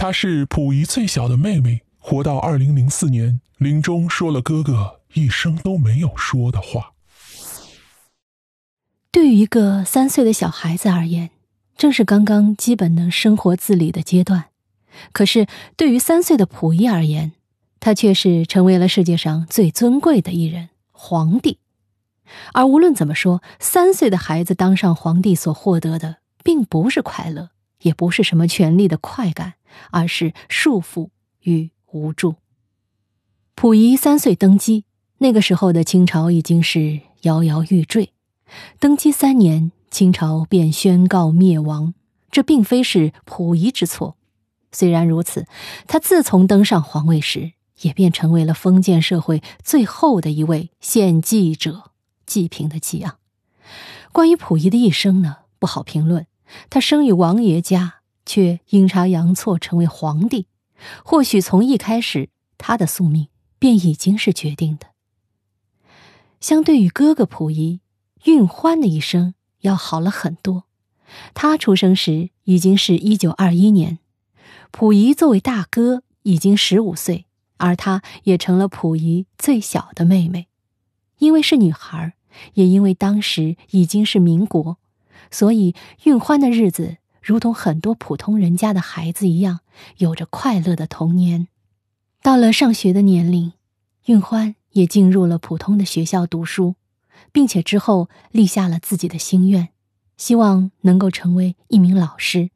她是溥仪最小的妹妹，活到二零零四年，临终说了哥哥一生都没有说的话。对于一个三岁的小孩子而言，正是刚刚基本能生活自理的阶段。可是，对于三岁的溥仪而言，他却是成为了世界上最尊贵的一人——皇帝。而无论怎么说，三岁的孩子当上皇帝所获得的，并不是快乐，也不是什么权力的快感，而是束缚与无助。溥仪三岁登基，那个时候的清朝已经是摇摇欲坠。登基三年，清朝便宣告灭亡，这并非是溥仪之错。虽然如此，他自从登上皇位时，也便成为了封建社会最后的一位献祭者。祭品的祭啊！关于溥仪的一生呢，不好评论。他生于王爷家，却阴差阳错成为皇帝。或许从一开始，他的宿命便已经是决定的。相对于哥哥溥仪，运欢的一生要好了很多。他出生时已经是一九二一年，溥仪作为大哥已经十五岁，而他也成了溥仪最小的妹妹，因为是女孩也因为当时已经是民国，所以运欢的日子如同很多普通人家的孩子一样，有着快乐的童年。到了上学的年龄，运欢也进入了普通的学校读书，并且之后立下了自己的心愿，希望能够成为一名老师。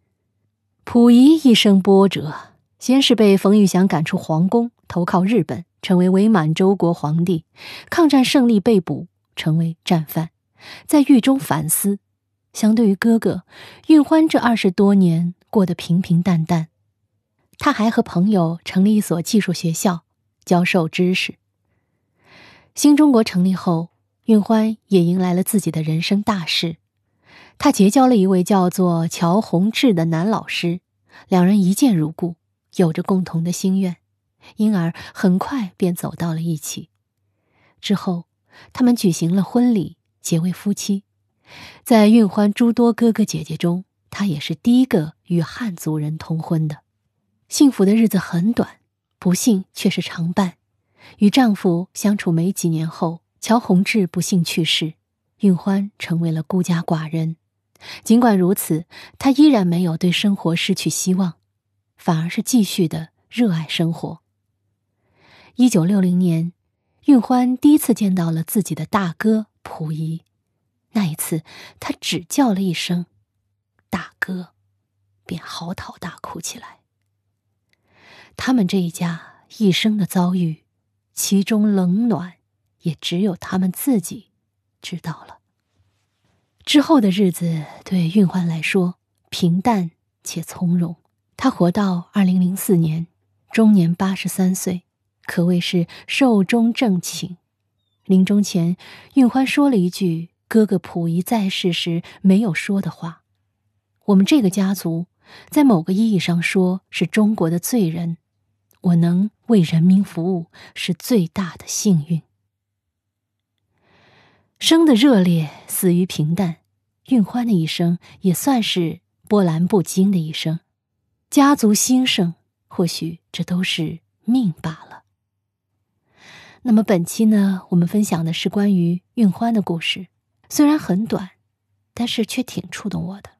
溥仪一生波折，先是被冯玉祥赶出皇宫，投靠日本，成为伪满洲国皇帝；抗战胜利被捕。成为战犯，在狱中反思。相对于哥哥，运欢这二十多年过得平平淡淡。他还和朋友成立一所技术学校，教授知识。新中国成立后，运欢也迎来了自己的人生大事。他结交了一位叫做乔宏志的男老师，两人一见如故，有着共同的心愿，因而很快便走到了一起。之后。他们举行了婚礼，结为夫妻。在运欢诸多哥哥姐姐中，她也是第一个与汉族人通婚的。幸福的日子很短，不幸却是常伴。与丈夫相处没几年后，乔宏志不幸去世，运欢成为了孤家寡人。尽管如此，她依然没有对生活失去希望，反而是继续的热爱生活。一九六零年。运欢第一次见到了自己的大哥溥仪，那一次，他只叫了一声“大哥”，便嚎啕大哭起来。他们这一家一生的遭遇，其中冷暖，也只有他们自己知道了。之后的日子对运欢来说平淡且从容。他活到二零零四年，终年八十三岁。可谓是寿终正寝。临终前，运欢说了一句哥哥溥仪在世时没有说的话：“我们这个家族，在某个意义上说是中国的罪人。我能为人民服务，是最大的幸运。”生的热烈，死于平淡。运欢的一生也算是波澜不惊的一生。家族兴盛，或许这都是命罢了。那么本期呢，我们分享的是关于运欢的故事，虽然很短，但是却挺触动我的。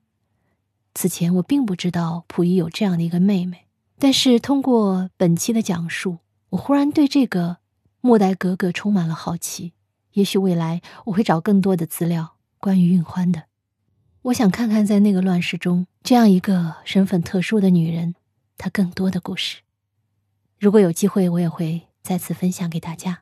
此前我并不知道溥仪有这样的一个妹妹，但是通过本期的讲述，我忽然对这个末代格格充满了好奇。也许未来我会找更多的资料关于运欢的，我想看看在那个乱世中，这样一个身份特殊的女人，她更多的故事。如果有机会，我也会。再次分享给大家。